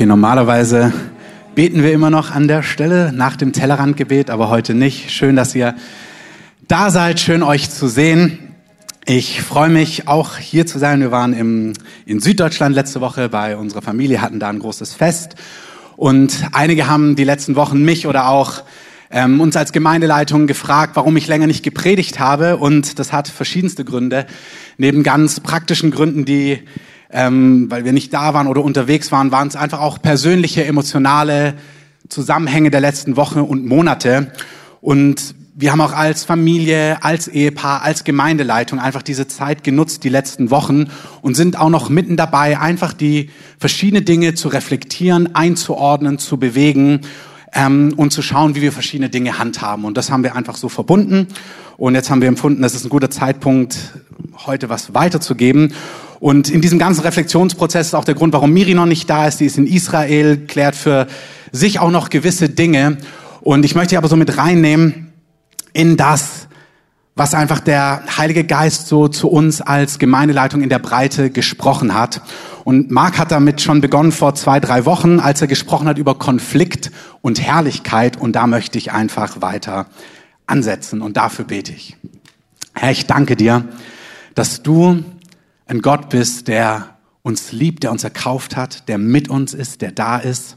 Okay, normalerweise beten wir immer noch an der Stelle nach dem Tellerrandgebet, aber heute nicht. Schön, dass ihr da seid, schön euch zu sehen. Ich freue mich auch hier zu sein. Wir waren im, in Süddeutschland letzte Woche bei unserer Familie, hatten da ein großes Fest. Und einige haben die letzten Wochen mich oder auch ähm, uns als Gemeindeleitung gefragt, warum ich länger nicht gepredigt habe. Und das hat verschiedenste Gründe. Neben ganz praktischen Gründen, die ähm, weil wir nicht da waren oder unterwegs waren, waren es einfach auch persönliche, emotionale Zusammenhänge der letzten Wochen und Monate. Und wir haben auch als Familie, als Ehepaar, als Gemeindeleitung einfach diese Zeit genutzt, die letzten Wochen, und sind auch noch mitten dabei, einfach die verschiedene Dinge zu reflektieren, einzuordnen, zu bewegen ähm, und zu schauen, wie wir verschiedene Dinge handhaben. Und das haben wir einfach so verbunden. Und jetzt haben wir empfunden, das ist ein guter Zeitpunkt, heute was weiterzugeben. Und in diesem ganzen Reflexionsprozess ist auch der Grund, warum Miri noch nicht da ist. Die ist in Israel, klärt für sich auch noch gewisse Dinge. Und ich möchte aber so mit reinnehmen in das, was einfach der Heilige Geist so zu uns als Gemeindeleitung in der Breite gesprochen hat. Und Marc hat damit schon begonnen vor zwei, drei Wochen, als er gesprochen hat über Konflikt und Herrlichkeit. Und da möchte ich einfach weiter ansetzen. Und dafür bete ich. Herr, ich danke dir, dass du ein Gott bist, der uns liebt, der uns erkauft hat, der mit uns ist, der da ist.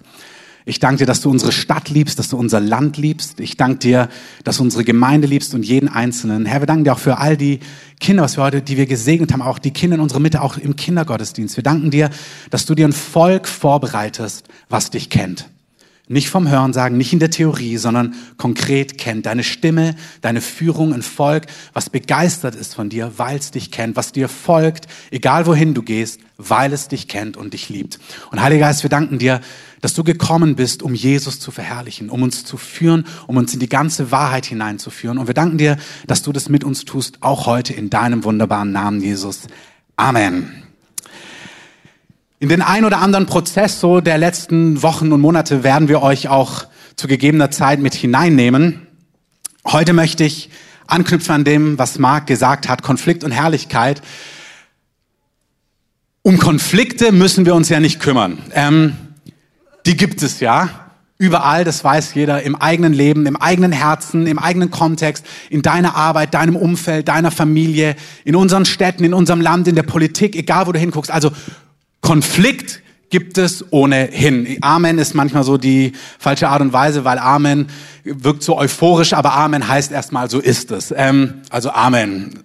Ich danke dir, dass du unsere Stadt liebst, dass du unser Land liebst. Ich danke dir, dass du unsere Gemeinde liebst und jeden Einzelnen. Herr, wir danken dir auch für all die Kinder, was wir heute, die wir gesegnet haben, auch die Kinder in unserer Mitte, auch im Kindergottesdienst. Wir danken dir, dass du dir ein Volk vorbereitest, was dich kennt. Nicht vom Hören sagen, nicht in der Theorie, sondern konkret kennt. Deine Stimme, deine Führung, ein Volk, was begeistert ist von dir, weil es dich kennt, was dir folgt, egal wohin du gehst, weil es dich kennt und dich liebt. Und Heiliger Geist, wir danken dir, dass du gekommen bist, um Jesus zu verherrlichen, um uns zu führen, um uns in die ganze Wahrheit hineinzuführen. Und wir danken dir, dass du das mit uns tust, auch heute in deinem wunderbaren Namen, Jesus. Amen. In den ein oder anderen Prozess so der letzten Wochen und Monate werden wir euch auch zu gegebener Zeit mit hineinnehmen. Heute möchte ich anknüpfen an dem, was Marc gesagt hat, Konflikt und Herrlichkeit. Um Konflikte müssen wir uns ja nicht kümmern. Ähm, die gibt es ja. Überall, das weiß jeder, im eigenen Leben, im eigenen Herzen, im eigenen Kontext, in deiner Arbeit, deinem Umfeld, deiner Familie, in unseren Städten, in unserem Land, in der Politik, egal wo du hinguckst. Also Konflikt gibt es ohnehin. Amen ist manchmal so die falsche Art und Weise, weil Amen wirkt so euphorisch, aber Amen heißt erstmal, so ist es. Ähm, also Amen.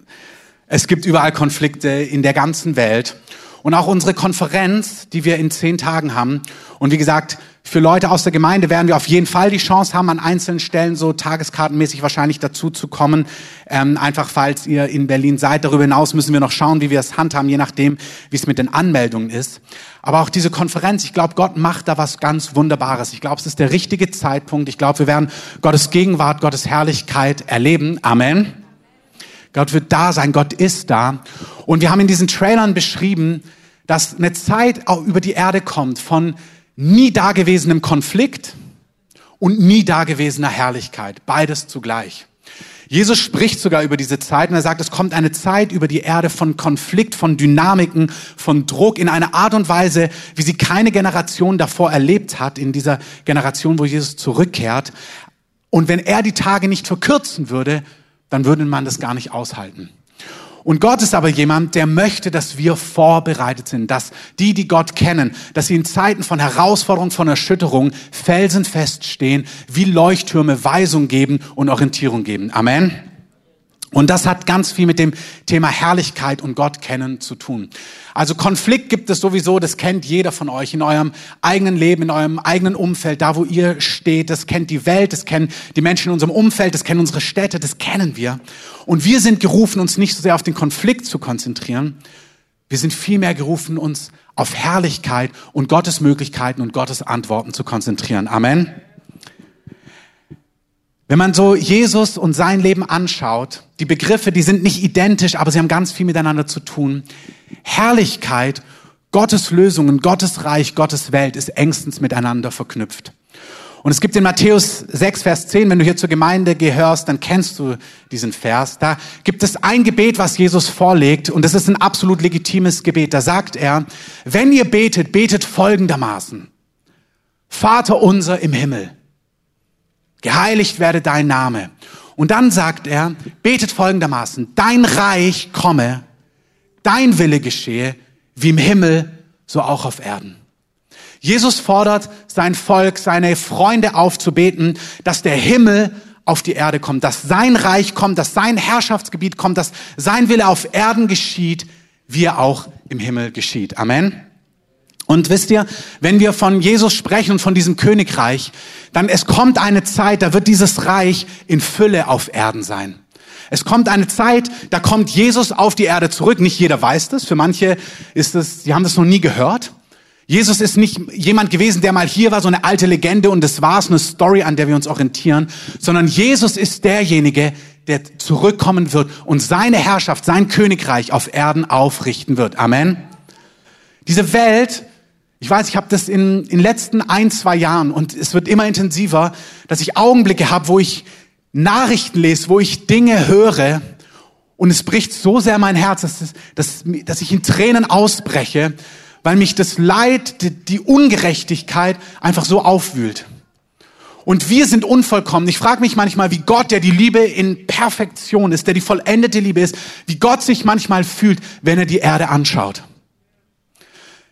Es gibt überall Konflikte in der ganzen Welt. Und auch unsere Konferenz, die wir in zehn Tagen haben. Und wie gesagt, für Leute aus der Gemeinde werden wir auf jeden Fall die Chance haben, an einzelnen Stellen so tageskartenmäßig wahrscheinlich dazu zu kommen. Ähm, einfach falls ihr in Berlin seid. Darüber hinaus müssen wir noch schauen, wie wir es handhaben, je nachdem, wie es mit den Anmeldungen ist. Aber auch diese Konferenz, ich glaube, Gott macht da was ganz Wunderbares. Ich glaube, es ist der richtige Zeitpunkt. Ich glaube, wir werden Gottes Gegenwart, Gottes Herrlichkeit erleben. Amen. Gott wird da sein, Gott ist da. Und wir haben in diesen Trailern beschrieben, dass eine Zeit auch über die Erde kommt von nie dagewesenem Konflikt und nie dagewesener Herrlichkeit. Beides zugleich. Jesus spricht sogar über diese Zeit und er sagt, es kommt eine Zeit über die Erde von Konflikt, von Dynamiken, von Druck in einer Art und Weise, wie sie keine Generation davor erlebt hat, in dieser Generation, wo Jesus zurückkehrt. Und wenn er die Tage nicht verkürzen würde, dann würde man das gar nicht aushalten. Und Gott ist aber jemand, der möchte, dass wir vorbereitet sind, dass die, die Gott kennen, dass sie in Zeiten von Herausforderung, von Erschütterung felsenfest stehen, wie Leuchttürme Weisung geben und Orientierung geben. Amen. Und das hat ganz viel mit dem Thema Herrlichkeit und Gott kennen zu tun. Also Konflikt gibt es sowieso, das kennt jeder von euch in eurem eigenen Leben, in eurem eigenen Umfeld, da wo ihr steht. Das kennt die Welt, das kennen die Menschen in unserem Umfeld, das kennen unsere Städte, das kennen wir. Und wir sind gerufen, uns nicht so sehr auf den Konflikt zu konzentrieren. Wir sind vielmehr gerufen, uns auf Herrlichkeit und Gottes Möglichkeiten und Gottes Antworten zu konzentrieren. Amen. Wenn man so Jesus und sein Leben anschaut, die Begriffe, die sind nicht identisch, aber sie haben ganz viel miteinander zu tun. Herrlichkeit, Gottes Lösungen, Gottes Reich, Gottes Welt ist engstens miteinander verknüpft. Und es gibt in Matthäus 6, Vers 10, wenn du hier zur Gemeinde gehörst, dann kennst du diesen Vers. Da gibt es ein Gebet, was Jesus vorlegt, und das ist ein absolut legitimes Gebet. Da sagt er, wenn ihr betet, betet folgendermaßen. Vater unser im Himmel, geheiligt werde dein Name. Und dann sagt er, betet folgendermaßen, dein Reich komme, dein Wille geschehe, wie im Himmel, so auch auf Erden. Jesus fordert sein Volk, seine Freunde aufzubeten, dass der Himmel auf die Erde kommt, dass sein Reich kommt, dass sein Herrschaftsgebiet kommt, dass sein Wille auf Erden geschieht, wie er auch im Himmel geschieht. Amen. Und wisst ihr, wenn wir von Jesus sprechen und von diesem Königreich, dann es kommt eine Zeit, da wird dieses Reich in Fülle auf Erden sein. Es kommt eine Zeit, da kommt Jesus auf die Erde zurück. Nicht jeder weiß das. Für manche ist es, sie haben das noch nie gehört. Jesus ist nicht jemand gewesen, der mal hier war, so eine alte Legende und das war's, eine Story, an der wir uns orientieren, sondern Jesus ist derjenige, der zurückkommen wird und seine Herrschaft, sein Königreich auf Erden aufrichten wird. Amen. Diese Welt, ich weiß, ich habe das in den letzten ein, zwei Jahren und es wird immer intensiver, dass ich Augenblicke habe, wo ich Nachrichten lese, wo ich Dinge höre und es bricht so sehr mein Herz, dass, dass, dass ich in Tränen ausbreche, weil mich das Leid, die, die Ungerechtigkeit einfach so aufwühlt. Und wir sind unvollkommen. Ich frage mich manchmal, wie Gott, der die Liebe in Perfektion ist, der die vollendete Liebe ist, wie Gott sich manchmal fühlt, wenn er die Erde anschaut.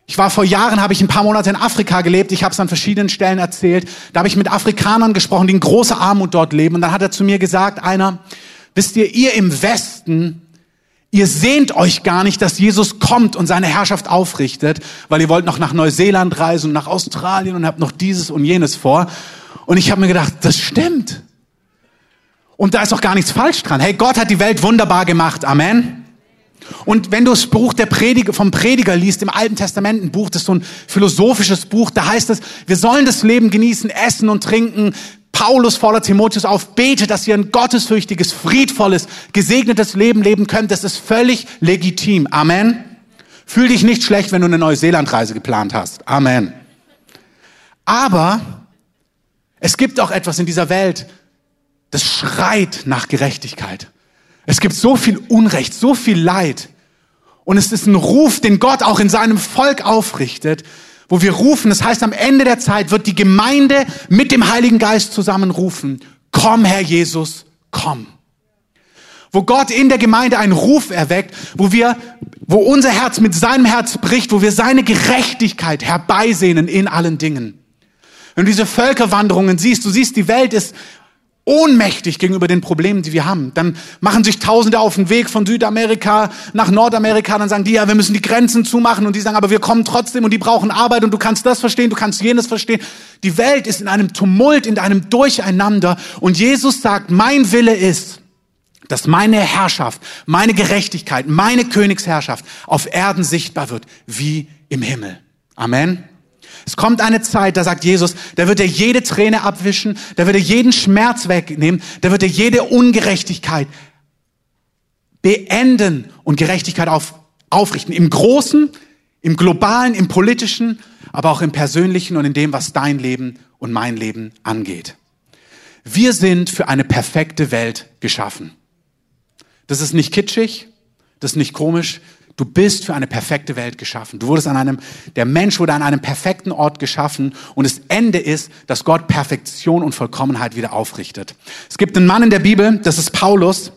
Ich war vor Jahren, habe ich ein paar Monate in Afrika gelebt. Ich habe es an verschiedenen Stellen erzählt. Da habe ich mit Afrikanern gesprochen, die in großer Armut dort leben. Und dann hat er zu mir gesagt, einer, wisst ihr, ihr im Westen, Ihr sehnt euch gar nicht, dass Jesus kommt und seine Herrschaft aufrichtet, weil ihr wollt noch nach Neuseeland reisen und nach Australien und habt noch dieses und jenes vor. Und ich habe mir gedacht, das stimmt. Und da ist auch gar nichts falsch dran. Hey, Gott hat die Welt wunderbar gemacht. Amen. Und wenn du das Buch der Prediger, vom Prediger liest, im Alten Testament, ein Buch, das ist so ein philosophisches Buch, da heißt es, wir sollen das Leben genießen, essen und trinken, Paulus fordert Timotheus auf, bete, dass ihr ein gottesfürchtiges, friedvolles, gesegnetes Leben leben könnt. Das ist völlig legitim. Amen. Fühl dich nicht schlecht, wenn du eine Neuseelandreise geplant hast. Amen. Aber es gibt auch etwas in dieser Welt, das schreit nach Gerechtigkeit. Es gibt so viel Unrecht, so viel Leid. Und es ist ein Ruf, den Gott auch in seinem Volk aufrichtet, wo wir rufen, das heißt, am Ende der Zeit wird die Gemeinde mit dem Heiligen Geist zusammenrufen, komm, Herr Jesus, komm. Wo Gott in der Gemeinde einen Ruf erweckt, wo wir, wo unser Herz mit seinem Herz bricht, wo wir seine Gerechtigkeit herbeisehnen in allen Dingen. Wenn du diese Völkerwanderungen siehst, du siehst, die Welt ist ohnmächtig gegenüber den Problemen, die wir haben. Dann machen sich Tausende auf den Weg von Südamerika nach Nordamerika, dann sagen die, ja, wir müssen die Grenzen zumachen und die sagen, aber wir kommen trotzdem und die brauchen Arbeit und du kannst das verstehen, du kannst jenes verstehen. Die Welt ist in einem Tumult, in einem Durcheinander und Jesus sagt, mein Wille ist, dass meine Herrschaft, meine Gerechtigkeit, meine Königsherrschaft auf Erden sichtbar wird, wie im Himmel. Amen. Es kommt eine Zeit, da sagt Jesus, da wird er jede Träne abwischen, da wird er jeden Schmerz wegnehmen, da wird er jede Ungerechtigkeit beenden und Gerechtigkeit auf, aufrichten. Im Großen, im Globalen, im Politischen, aber auch im Persönlichen und in dem, was dein Leben und mein Leben angeht. Wir sind für eine perfekte Welt geschaffen. Das ist nicht kitschig, das ist nicht komisch, Du bist für eine perfekte Welt geschaffen. Du wurdest an einem, der Mensch wurde an einem perfekten Ort geschaffen und das Ende ist, dass Gott Perfektion und Vollkommenheit wieder aufrichtet. Es gibt einen Mann in der Bibel, das ist Paulus,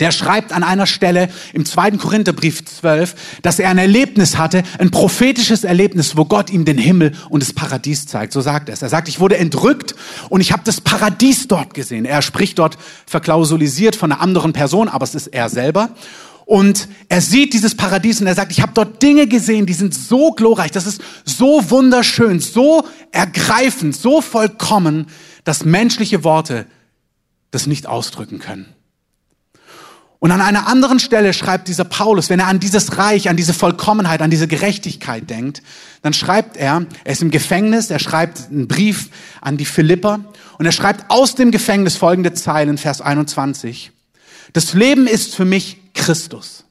der schreibt an einer Stelle im zweiten Korintherbrief 12, dass er ein Erlebnis hatte, ein prophetisches Erlebnis, wo Gott ihm den Himmel und das Paradies zeigt. So sagt er es. Er sagt, ich wurde entrückt und ich habe das Paradies dort gesehen. Er spricht dort verklausulisiert von einer anderen Person, aber es ist er selber. Und er sieht dieses Paradies und er sagt, ich habe dort Dinge gesehen, die sind so glorreich, das ist so wunderschön, so ergreifend, so vollkommen, dass menschliche Worte das nicht ausdrücken können. Und an einer anderen Stelle schreibt dieser Paulus, wenn er an dieses Reich, an diese Vollkommenheit, an diese Gerechtigkeit denkt, dann schreibt er, er ist im Gefängnis, er schreibt einen Brief an die Philipper und er schreibt aus dem Gefängnis folgende Zeilen, Vers 21. Das Leben ist für mich Christus.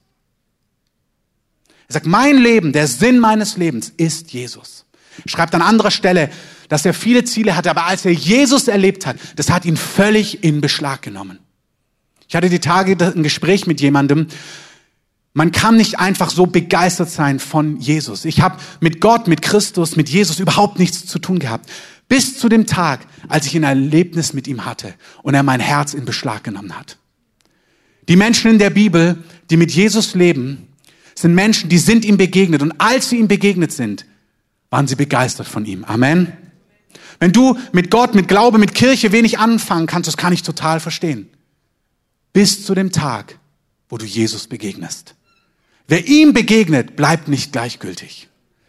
Er sagt, mein Leben, der Sinn meines Lebens ist Jesus. Schreibt an anderer Stelle, dass er viele Ziele hatte, aber als er Jesus erlebt hat, das hat ihn völlig in Beschlag genommen. Ich hatte die Tage ein Gespräch mit jemandem. Man kann nicht einfach so begeistert sein von Jesus. Ich habe mit Gott, mit Christus, mit Jesus überhaupt nichts zu tun gehabt. Bis zu dem Tag, als ich ein Erlebnis mit ihm hatte und er mein Herz in Beschlag genommen hat. Die Menschen in der Bibel, die mit Jesus leben, sind Menschen, die sind ihm begegnet. Und als sie ihm begegnet sind, waren sie begeistert von ihm. Amen. Wenn du mit Gott, mit Glaube, mit Kirche wenig anfangen kannst, das kann ich total verstehen. Bis zu dem Tag, wo du Jesus begegnest. Wer ihm begegnet, bleibt nicht gleichgültig.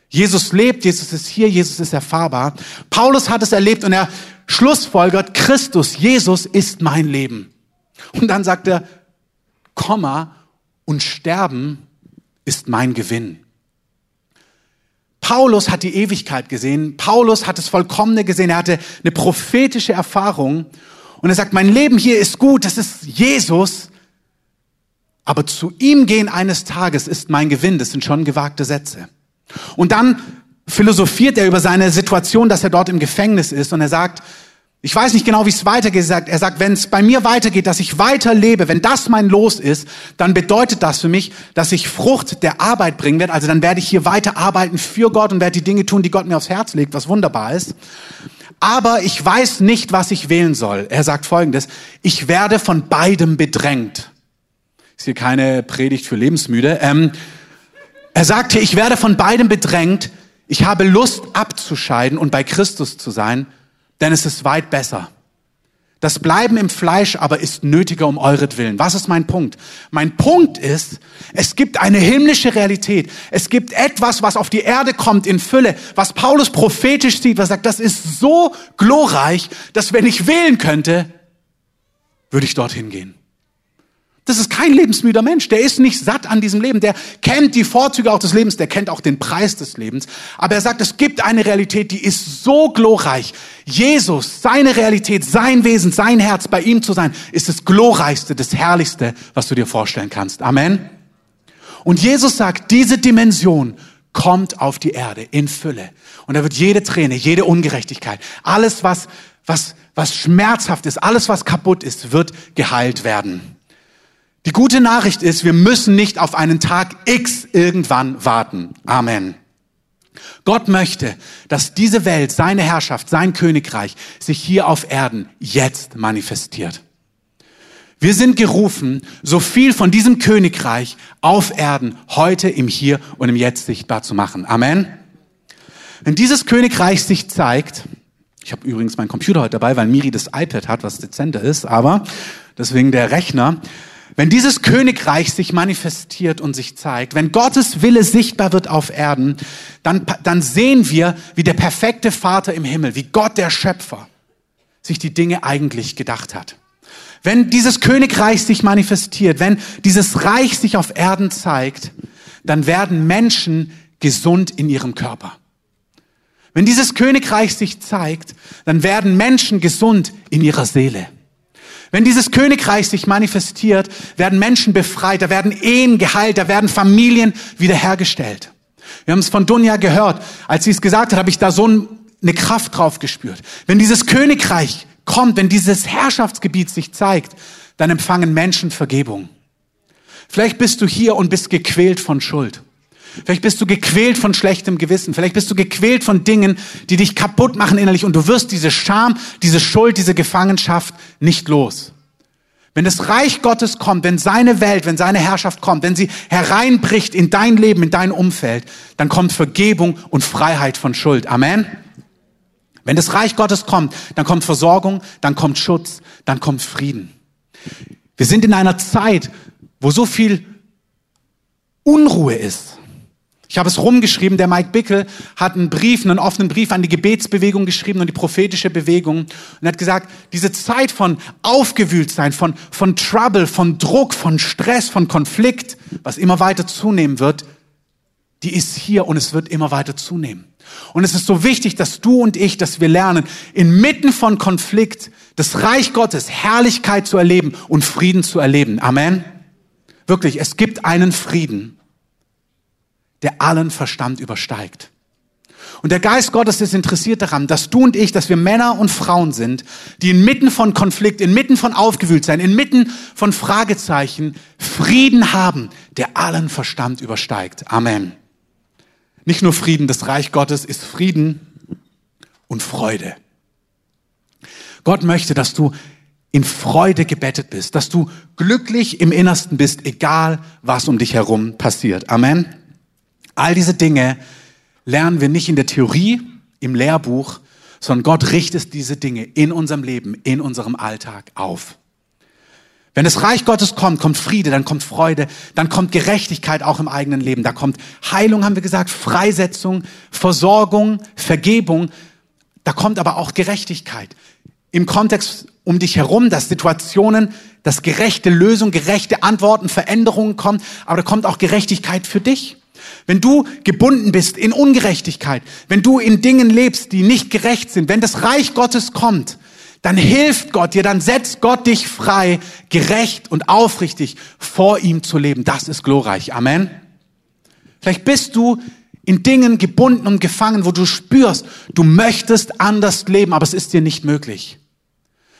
Jesus lebt, Jesus ist hier, Jesus ist erfahrbar. Paulus hat es erlebt und er schlussfolgert, Christus, Jesus ist mein Leben. Und dann sagt er, Komma, und Sterben ist mein Gewinn. Paulus hat die Ewigkeit gesehen. Paulus hat das Vollkommene gesehen. Er hatte eine prophetische Erfahrung. Und er sagt, mein Leben hier ist gut, das ist Jesus. Aber zu ihm gehen eines Tages ist mein Gewinn. Das sind schon gewagte Sätze. Und dann philosophiert er über seine Situation, dass er dort im Gefängnis ist. Und er sagt, ich weiß nicht genau, wie es weitergeht. Er sagt, wenn es bei mir weitergeht, dass ich weiter lebe, wenn das mein Los ist, dann bedeutet das für mich, dass ich Frucht der Arbeit bringen werde. Also dann werde ich hier weiter arbeiten für Gott und werde die Dinge tun, die Gott mir aufs Herz legt, was wunderbar ist. Aber ich weiß nicht, was ich wählen soll. Er sagt Folgendes, ich werde von beidem bedrängt. Ist hier keine Predigt für Lebensmüde. Ähm, er sagte, ich werde von beidem bedrängt. Ich habe Lust abzuscheiden und bei Christus zu sein, denn es ist weit besser. Das Bleiben im Fleisch aber ist nötiger um euretwillen. Was ist mein Punkt? Mein Punkt ist, es gibt eine himmlische Realität. Es gibt etwas, was auf die Erde kommt in Fülle, was Paulus prophetisch sieht, was sagt, das ist so glorreich, dass wenn ich wählen könnte, würde ich dorthin gehen. Das ist kein lebensmüder Mensch. Der ist nicht satt an diesem Leben. Der kennt die Vorzüge auch des Lebens. Der kennt auch den Preis des Lebens. Aber er sagt, es gibt eine Realität, die ist so glorreich. Jesus, seine Realität, sein Wesen, sein Herz, bei ihm zu sein, ist das glorreichste, das herrlichste, was du dir vorstellen kannst. Amen. Und Jesus sagt, diese Dimension kommt auf die Erde in Fülle. Und da wird jede Träne, jede Ungerechtigkeit, alles was, was, was schmerzhaft ist, alles was kaputt ist, wird geheilt werden. Die gute Nachricht ist, wir müssen nicht auf einen Tag X irgendwann warten. Amen. Gott möchte, dass diese Welt, seine Herrschaft, sein Königreich sich hier auf Erden jetzt manifestiert. Wir sind gerufen, so viel von diesem Königreich auf Erden heute im Hier und im Jetzt sichtbar zu machen. Amen. Wenn dieses Königreich sich zeigt, ich habe übrigens meinen Computer heute dabei, weil Miri das iPad hat, was dezenter ist, aber deswegen der Rechner. Wenn dieses Königreich sich manifestiert und sich zeigt, wenn Gottes Wille sichtbar wird auf Erden, dann, dann sehen wir, wie der perfekte Vater im Himmel, wie Gott der Schöpfer sich die Dinge eigentlich gedacht hat. Wenn dieses Königreich sich manifestiert, wenn dieses Reich sich auf Erden zeigt, dann werden Menschen gesund in ihrem Körper. Wenn dieses Königreich sich zeigt, dann werden Menschen gesund in ihrer Seele. Wenn dieses Königreich sich manifestiert, werden Menschen befreit, da werden Ehen geheilt, da werden Familien wiederhergestellt. Wir haben es von Dunja gehört. Als sie es gesagt hat, habe ich da so eine Kraft drauf gespürt. Wenn dieses Königreich kommt, wenn dieses Herrschaftsgebiet sich zeigt, dann empfangen Menschen Vergebung. Vielleicht bist du hier und bist gequält von Schuld. Vielleicht bist du gequält von schlechtem Gewissen. Vielleicht bist du gequält von Dingen, die dich kaputt machen innerlich und du wirst diese Scham, diese Schuld, diese Gefangenschaft nicht los. Wenn das Reich Gottes kommt, wenn seine Welt, wenn seine Herrschaft kommt, wenn sie hereinbricht in dein Leben, in dein Umfeld, dann kommt Vergebung und Freiheit von Schuld. Amen. Wenn das Reich Gottes kommt, dann kommt Versorgung, dann kommt Schutz, dann kommt Frieden. Wir sind in einer Zeit, wo so viel Unruhe ist. Ich habe es rumgeschrieben, der Mike Bickel hat einen Brief, einen offenen Brief an die Gebetsbewegung geschrieben und die prophetische Bewegung und hat gesagt, diese Zeit von Aufgewühltsein, von, von Trouble, von Druck, von Stress, von Konflikt, was immer weiter zunehmen wird, die ist hier und es wird immer weiter zunehmen. Und es ist so wichtig, dass du und ich, dass wir lernen, inmitten von Konflikt das Reich Gottes, Herrlichkeit zu erleben und Frieden zu erleben. Amen. Wirklich, es gibt einen Frieden der allen Verstand übersteigt. Und der Geist Gottes ist interessiert daran, dass du und ich, dass wir Männer und Frauen sind, die inmitten von Konflikt, inmitten von Aufgewühltsein, inmitten von Fragezeichen Frieden haben, der allen Verstand übersteigt. Amen. Nicht nur Frieden, das Reich Gottes ist Frieden und Freude. Gott möchte, dass du in Freude gebettet bist, dass du glücklich im Innersten bist, egal was um dich herum passiert. Amen. All diese Dinge lernen wir nicht in der Theorie, im Lehrbuch, sondern Gott richtet diese Dinge in unserem Leben, in unserem Alltag auf. Wenn das Reich Gottes kommt, kommt Friede, dann kommt Freude, dann kommt Gerechtigkeit auch im eigenen Leben. Da kommt Heilung, haben wir gesagt, Freisetzung, Versorgung, Vergebung. Da kommt aber auch Gerechtigkeit. Im Kontext um dich herum, dass Situationen, dass gerechte Lösungen, gerechte Antworten, Veränderungen kommen, aber da kommt auch Gerechtigkeit für dich. Wenn du gebunden bist in Ungerechtigkeit, wenn du in Dingen lebst, die nicht gerecht sind, wenn das Reich Gottes kommt, dann hilft Gott dir, dann setzt Gott dich frei, gerecht und aufrichtig vor ihm zu leben. Das ist glorreich. Amen. Vielleicht bist du in Dingen gebunden und gefangen, wo du spürst, du möchtest anders leben, aber es ist dir nicht möglich.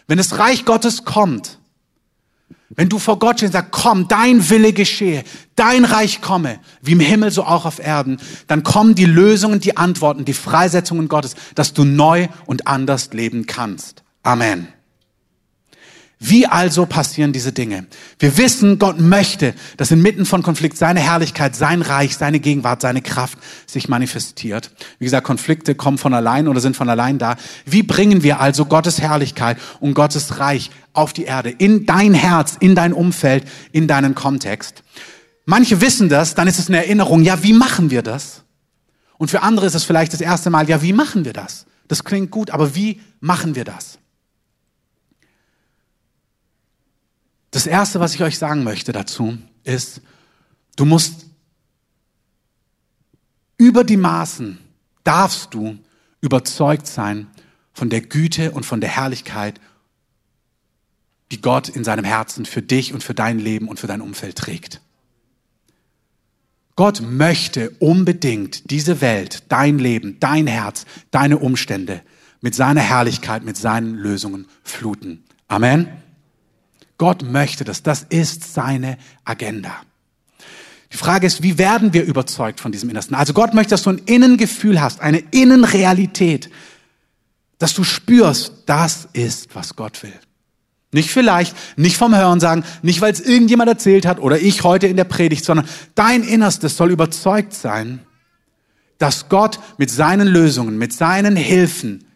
Wenn das Reich Gottes kommt, wenn du vor Gott stehst und sagst, komm, dein Wille geschehe, dein Reich komme, wie im Himmel so auch auf Erden, dann kommen die Lösungen, die Antworten, die Freisetzungen Gottes, dass du neu und anders leben kannst. Amen. Wie also passieren diese Dinge? Wir wissen, Gott möchte, dass inmitten von Konflikt seine Herrlichkeit, sein Reich, seine Gegenwart, seine Kraft sich manifestiert. Wie gesagt, Konflikte kommen von allein oder sind von allein da. Wie bringen wir also Gottes Herrlichkeit und Gottes Reich auf die Erde, in dein Herz, in dein Umfeld, in deinen Kontext? Manche wissen das, dann ist es eine Erinnerung, ja, wie machen wir das? Und für andere ist es vielleicht das erste Mal, ja, wie machen wir das? Das klingt gut, aber wie machen wir das? Das Erste, was ich euch sagen möchte dazu, ist, du musst über die Maßen, darfst du überzeugt sein von der Güte und von der Herrlichkeit, die Gott in seinem Herzen für dich und für dein Leben und für dein Umfeld trägt. Gott möchte unbedingt diese Welt, dein Leben, dein Herz, deine Umstände mit seiner Herrlichkeit, mit seinen Lösungen fluten. Amen. Gott möchte das. Das ist seine Agenda. Die Frage ist, wie werden wir überzeugt von diesem Innersten? Also Gott möchte, dass du ein Innengefühl hast, eine Innenrealität, dass du spürst, das ist, was Gott will. Nicht vielleicht, nicht vom Hören sagen, nicht weil es irgendjemand erzählt hat oder ich heute in der Predigt, sondern dein Innerstes soll überzeugt sein, dass Gott mit seinen Lösungen, mit seinen Hilfen,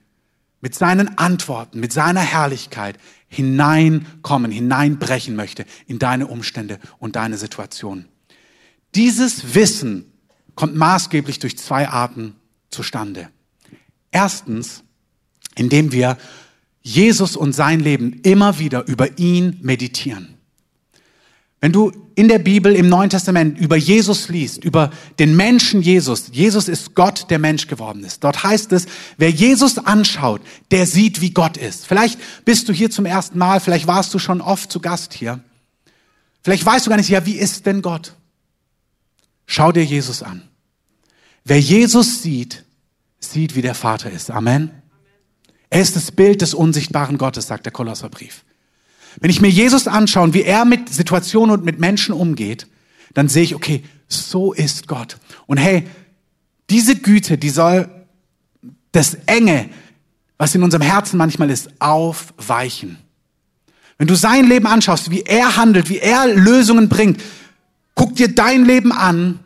mit seinen Antworten, mit seiner Herrlichkeit hineinkommen, hineinbrechen möchte in deine Umstände und deine Situation. Dieses Wissen kommt maßgeblich durch zwei Arten zustande. Erstens, indem wir Jesus und sein Leben immer wieder über ihn meditieren. Wenn du in der Bibel im Neuen Testament über Jesus liest, über den Menschen Jesus, Jesus ist Gott, der Mensch geworden ist. Dort heißt es, wer Jesus anschaut, der sieht, wie Gott ist. Vielleicht bist du hier zum ersten Mal, vielleicht warst du schon oft zu Gast hier. Vielleicht weißt du gar nicht, ja, wie ist denn Gott? Schau dir Jesus an. Wer Jesus sieht, sieht, wie der Vater ist. Amen. Er ist das Bild des unsichtbaren Gottes, sagt der Kolosserbrief. Wenn ich mir Jesus anschaue, wie er mit Situationen und mit Menschen umgeht, dann sehe ich, okay, so ist Gott. Und hey, diese Güte, die soll das Enge, was in unserem Herzen manchmal ist, aufweichen. Wenn du sein Leben anschaust, wie er handelt, wie er Lösungen bringt, guck dir dein Leben an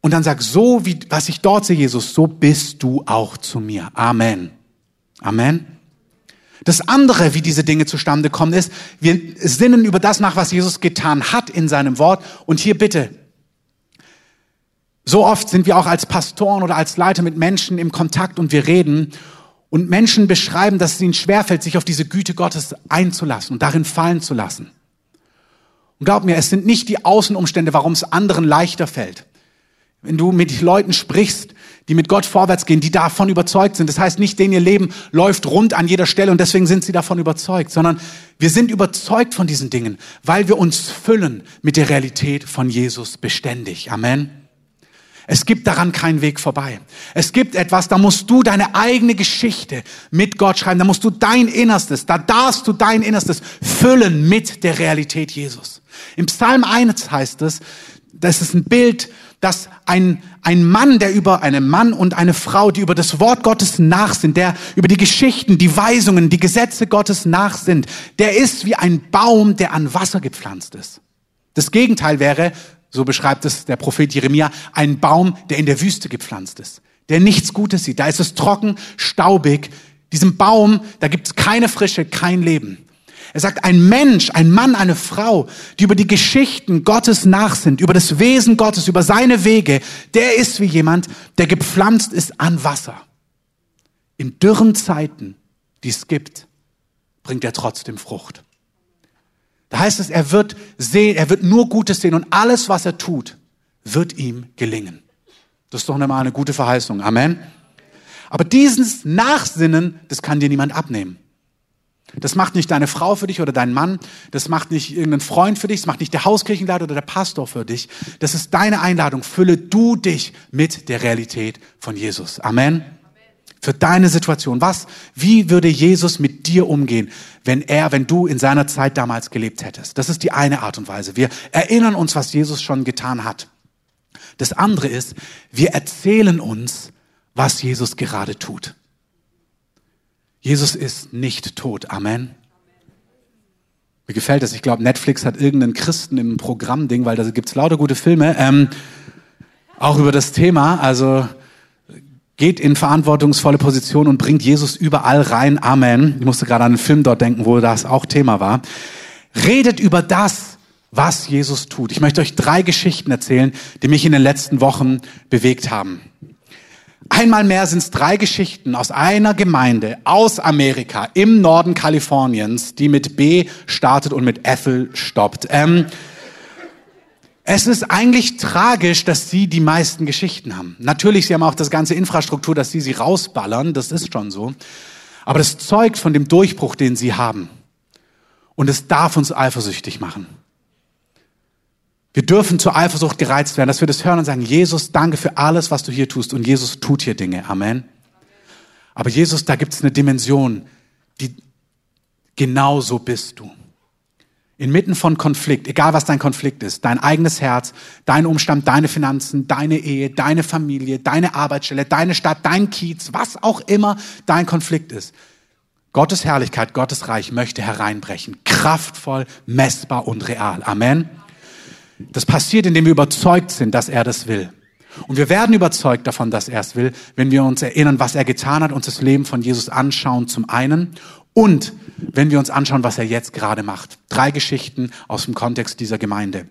und dann sag, so wie, was ich dort sehe, Jesus, so bist du auch zu mir. Amen. Amen. Das andere, wie diese Dinge zustande kommen, ist, wir sinnen über das nach, was Jesus getan hat in seinem Wort. Und hier bitte, so oft sind wir auch als Pastoren oder als Leiter mit Menschen im Kontakt und wir reden und Menschen beschreiben, dass es ihnen schwerfällt, sich auf diese Güte Gottes einzulassen und darin fallen zu lassen. Und glaub mir, es sind nicht die Außenumstände, warum es anderen leichter fällt. Wenn du mit Leuten sprichst, die mit Gott vorwärts gehen, die davon überzeugt sind. Das heißt nicht, denen ihr Leben läuft rund an jeder Stelle und deswegen sind sie davon überzeugt, sondern wir sind überzeugt von diesen Dingen, weil wir uns füllen mit der Realität von Jesus beständig. Amen. Es gibt daran keinen Weg vorbei. Es gibt etwas, da musst du deine eigene Geschichte mit Gott schreiben. Da musst du dein Innerstes, da darfst du dein Innerstes füllen mit der Realität Jesus. Im Psalm 1 heißt es, das ist ein Bild, dass ein, ein Mann, der über eine Mann und eine Frau, die über das Wort Gottes nach sind, der über die Geschichten, die Weisungen, die Gesetze Gottes nach sind, der ist wie ein Baum, der an Wasser gepflanzt ist. Das Gegenteil wäre, so beschreibt es der Prophet Jeremia, ein Baum, der in der Wüste gepflanzt ist, der nichts Gutes sieht. Da ist es trocken, staubig. Diesem Baum, da gibt es keine Frische, kein Leben. Er sagt, ein Mensch, ein Mann, eine Frau, die über die Geschichten Gottes nach sind, über das Wesen Gottes, über seine Wege, der ist wie jemand, der gepflanzt ist an Wasser. In dürren Zeiten, die es gibt, bringt er trotzdem Frucht. Da heißt es, er wird sehen, er wird nur Gutes sehen und alles, was er tut, wird ihm gelingen. Das ist doch einmal eine gute Verheißung. Amen. Aber dieses Nachsinnen, das kann dir niemand abnehmen. Das macht nicht deine Frau für dich oder dein Mann. Das macht nicht irgendein Freund für dich. Das macht nicht der Hauskirchenleiter oder der Pastor für dich. Das ist deine Einladung. Fülle du dich mit der Realität von Jesus. Amen. Für deine Situation. Was, wie würde Jesus mit dir umgehen, wenn er, wenn du in seiner Zeit damals gelebt hättest? Das ist die eine Art und Weise. Wir erinnern uns, was Jesus schon getan hat. Das andere ist, wir erzählen uns, was Jesus gerade tut. Jesus ist nicht tot. Amen. Mir gefällt das. Ich glaube, Netflix hat irgendeinen Christen im Programmding, weil da gibt's lauter gute Filme, ähm, auch über das Thema. Also geht in verantwortungsvolle Position und bringt Jesus überall rein. Amen. Ich musste gerade an einen Film dort denken, wo das auch Thema war. Redet über das, was Jesus tut. Ich möchte euch drei Geschichten erzählen, die mich in den letzten Wochen bewegt haben. Einmal mehr sind es drei Geschichten aus einer Gemeinde aus Amerika im Norden Kaliforniens, die mit B startet und mit Ethel stoppt. Ähm, es ist eigentlich tragisch, dass sie die meisten Geschichten haben. Natürlich, sie haben auch das ganze Infrastruktur, dass sie sie rausballern, das ist schon so. Aber das zeugt von dem Durchbruch, den sie haben. Und es darf uns eifersüchtig machen. Wir dürfen zur Eifersucht gereizt werden, dass wir das hören und sagen, Jesus, danke für alles, was du hier tust. Und Jesus tut hier Dinge. Amen. Aber Jesus, da gibt es eine Dimension, die genau so bist du. Inmitten von Konflikt, egal was dein Konflikt ist, dein eigenes Herz, dein Umstand, deine Finanzen, deine Ehe, deine Familie, deine Arbeitsstelle, deine Stadt, dein Kiez, was auch immer dein Konflikt ist. Gottes Herrlichkeit, Gottes Reich möchte hereinbrechen. Kraftvoll, messbar und real. Amen. Das passiert, indem wir überzeugt sind, dass er das will. Und wir werden überzeugt davon, dass er es will, wenn wir uns erinnern, was er getan hat, uns das Leben von Jesus anschauen zum einen und wenn wir uns anschauen, was er jetzt gerade macht. Drei Geschichten aus dem Kontext dieser Gemeinde.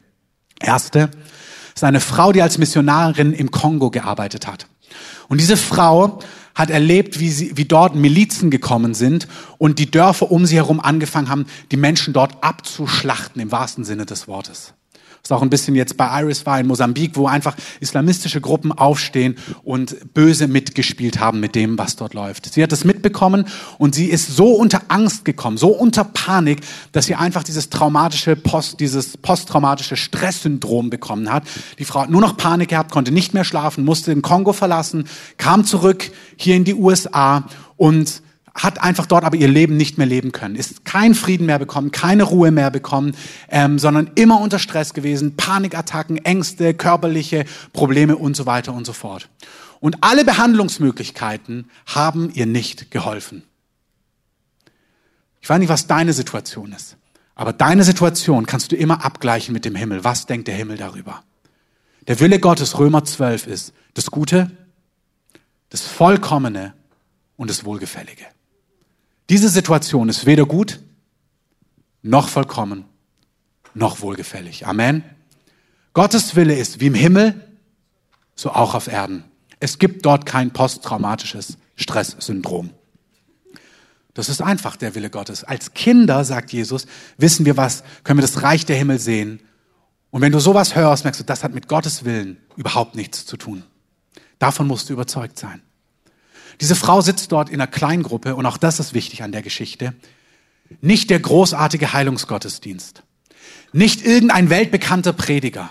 Erste ist eine Frau, die als Missionarin im Kongo gearbeitet hat. Und diese Frau hat erlebt, wie, sie, wie dort Milizen gekommen sind und die Dörfer um sie herum angefangen haben, die Menschen dort abzuschlachten, im wahrsten Sinne des Wortes was auch ein bisschen jetzt bei Iris war in Mosambik, wo einfach islamistische Gruppen aufstehen und böse mitgespielt haben mit dem, was dort läuft. Sie hat das mitbekommen und sie ist so unter Angst gekommen, so unter Panik, dass sie einfach dieses traumatische Post, dieses posttraumatische Stresssyndrom bekommen hat. Die Frau hat nur noch Panik gehabt, konnte nicht mehr schlafen, musste den Kongo verlassen, kam zurück hier in die USA und hat einfach dort aber ihr Leben nicht mehr leben können, ist kein Frieden mehr bekommen, keine Ruhe mehr bekommen, ähm, sondern immer unter Stress gewesen, Panikattacken, Ängste, körperliche Probleme und so weiter und so fort. Und alle Behandlungsmöglichkeiten haben ihr nicht geholfen. Ich weiß nicht, was deine Situation ist, aber deine Situation kannst du immer abgleichen mit dem Himmel. Was denkt der Himmel darüber? Der Wille Gottes, Römer 12, ist das Gute, das Vollkommene und das Wohlgefällige. Diese Situation ist weder gut, noch vollkommen, noch wohlgefällig. Amen. Gottes Wille ist wie im Himmel, so auch auf Erden. Es gibt dort kein posttraumatisches Stresssyndrom. Das ist einfach der Wille Gottes. Als Kinder, sagt Jesus, wissen wir was, können wir das Reich der Himmel sehen. Und wenn du sowas hörst, merkst du, das hat mit Gottes Willen überhaupt nichts zu tun. Davon musst du überzeugt sein. Diese Frau sitzt dort in einer Kleingruppe und auch das ist wichtig an der Geschichte. Nicht der großartige Heilungsgottesdienst. Nicht irgendein weltbekannter Prediger.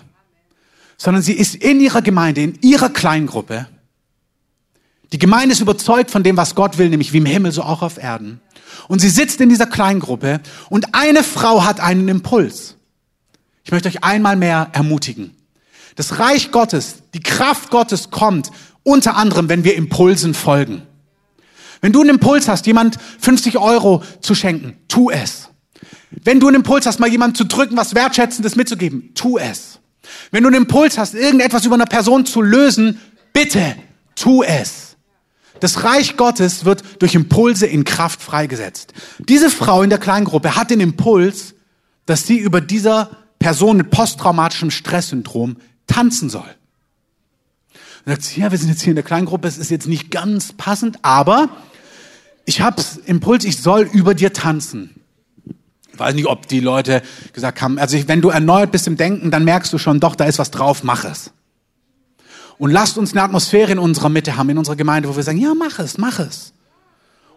sondern sie ist in ihrer Gemeinde, in ihrer Kleingruppe. Die Gemeinde ist überzeugt von dem, was Gott will, nämlich wie im Himmel, so auch auf Erden. Und sie sitzt in dieser Kleingruppe und eine Frau hat einen Impuls. Ich möchte euch einmal mehr ermutigen. Das Reich Gottes, die Kraft Gottes kommt unter anderem, wenn wir Impulsen folgen. Wenn du einen Impuls hast, jemand 50 Euro zu schenken, tu es. Wenn du einen Impuls hast, mal jemand zu drücken, was Wertschätzendes mitzugeben, tu es. Wenn du einen Impuls hast, irgendetwas über eine Person zu lösen, bitte, tu es. Das Reich Gottes wird durch Impulse in Kraft freigesetzt. Diese Frau in der Kleingruppe hat den Impuls, dass sie über dieser Person mit posttraumatischem Stresssyndrom tanzen soll. Und sagt ja, wir sind jetzt hier in der Kleingruppe, es ist jetzt nicht ganz passend, aber ich hab's Impuls, ich soll über dir tanzen. Ich weiß nicht, ob die Leute gesagt haben, also wenn du erneuert bist im Denken, dann merkst du schon, doch, da ist was drauf, mach es. Und lasst uns eine Atmosphäre in unserer Mitte haben, in unserer Gemeinde, wo wir sagen, ja, mach es, mach es.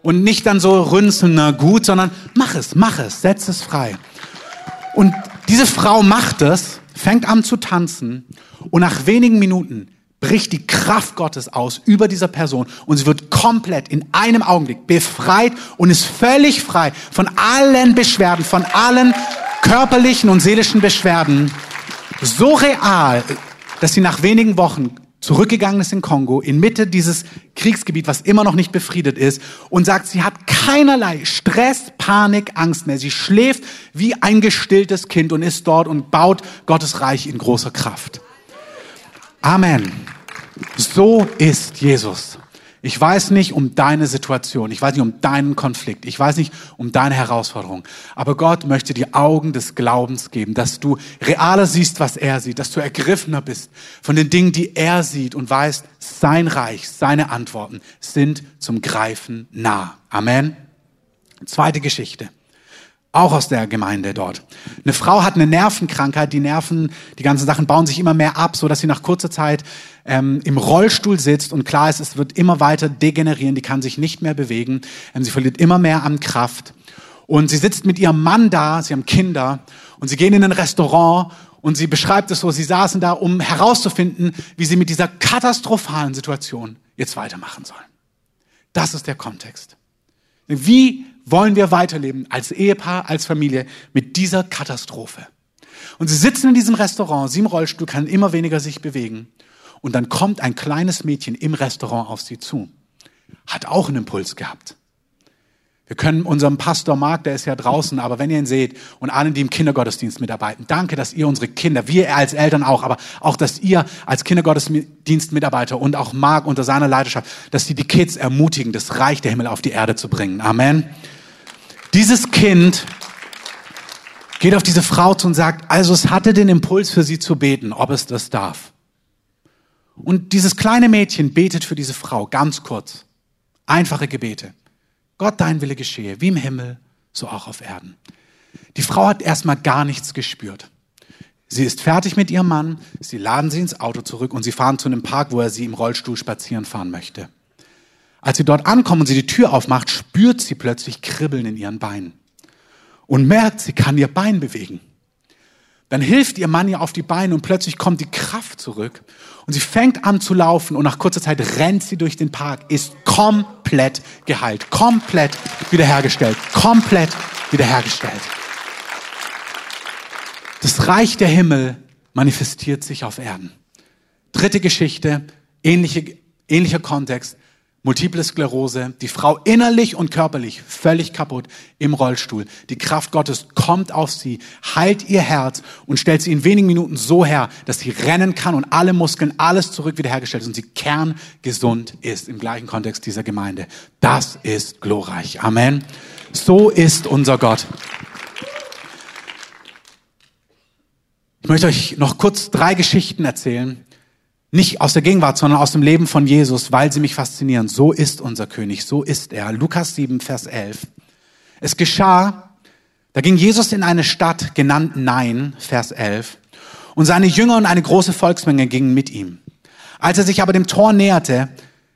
Und nicht dann so rünzeln, na gut, sondern mach es, mach es, setz es frei. Und diese Frau macht es, fängt an zu tanzen und nach wenigen Minuten bricht die Kraft Gottes aus über dieser Person und sie wird komplett in einem Augenblick befreit und ist völlig frei von allen Beschwerden, von allen körperlichen und seelischen Beschwerden. So real, dass sie nach wenigen Wochen zurückgegangen ist in Kongo, in Mitte dieses Kriegsgebiet, was immer noch nicht befriedet ist, und sagt, sie hat keinerlei Stress, Panik, Angst mehr. Sie schläft wie ein gestilltes Kind und ist dort und baut Gottes Reich in großer Kraft. Amen. So ist Jesus. Ich weiß nicht um deine Situation, ich weiß nicht um deinen Konflikt, ich weiß nicht um deine Herausforderung, aber Gott möchte dir Augen des Glaubens geben, dass du realer siehst, was er sieht, dass du ergriffener bist von den Dingen, die er sieht und weißt, sein Reich, seine Antworten sind zum Greifen nah. Amen. Zweite Geschichte auch aus der Gemeinde dort. Eine Frau hat eine Nervenkrankheit, die Nerven, die ganzen Sachen bauen sich immer mehr ab, so dass sie nach kurzer Zeit ähm, im Rollstuhl sitzt und klar ist, es wird immer weiter degenerieren, die kann sich nicht mehr bewegen, ähm, sie verliert immer mehr an Kraft und sie sitzt mit ihrem Mann da, sie haben Kinder und sie gehen in ein Restaurant und sie beschreibt es so, sie saßen da, um herauszufinden, wie sie mit dieser katastrophalen Situation jetzt weitermachen sollen. Das ist der Kontext. Wie wollen wir weiterleben als Ehepaar, als Familie mit dieser Katastrophe? Und sie sitzen in diesem Restaurant, sie im Rollstuhl, kann immer weniger sich bewegen. Und dann kommt ein kleines Mädchen im Restaurant auf sie zu. Hat auch einen Impuls gehabt. Wir können unserem Pastor Mark, der ist ja draußen, aber wenn ihr ihn seht und allen, die im Kindergottesdienst mitarbeiten, danke, dass ihr unsere Kinder, wir als Eltern auch, aber auch, dass ihr als Kindergottesdienstmitarbeiter und auch Mark unter seiner Leidenschaft, dass sie die Kids ermutigen, das Reich der Himmel auf die Erde zu bringen. Amen. Dieses Kind geht auf diese Frau zu und sagt, also es hatte den Impuls für sie zu beten, ob es das darf. Und dieses kleine Mädchen betet für diese Frau ganz kurz. Einfache Gebete. Gott, dein Wille geschehe, wie im Himmel, so auch auf Erden. Die Frau hat erstmal gar nichts gespürt. Sie ist fertig mit ihrem Mann, sie laden sie ins Auto zurück und sie fahren zu einem Park, wo er sie im Rollstuhl spazieren fahren möchte. Als sie dort ankommen und sie die Tür aufmacht, spürt sie plötzlich Kribbeln in ihren Beinen und merkt, sie kann ihr Bein bewegen. Dann hilft ihr Mann ihr auf die Beine und plötzlich kommt die Kraft zurück und sie fängt an zu laufen und nach kurzer Zeit rennt sie durch den Park, ist komplett geheilt, komplett wiederhergestellt, komplett wiederhergestellt. Das Reich der Himmel manifestiert sich auf Erden. Dritte Geschichte, ähnliche, ähnlicher Kontext. Multiple Sklerose, die Frau innerlich und körperlich völlig kaputt im Rollstuhl. Die Kraft Gottes kommt auf sie, heilt ihr Herz und stellt sie in wenigen Minuten so her, dass sie rennen kann und alle Muskeln, alles zurück wiederhergestellt ist und sie kerngesund ist im gleichen Kontext dieser Gemeinde. Das ist glorreich. Amen. So ist unser Gott. Ich möchte euch noch kurz drei Geschichten erzählen, nicht aus der Gegenwart, sondern aus dem Leben von Jesus, weil sie mich faszinieren. So ist unser König, so ist er. Lukas 7, Vers 11. Es geschah, da ging Jesus in eine Stadt genannt Nein, Vers 11, und seine Jünger und eine große Volksmenge gingen mit ihm. Als er sich aber dem Tor näherte,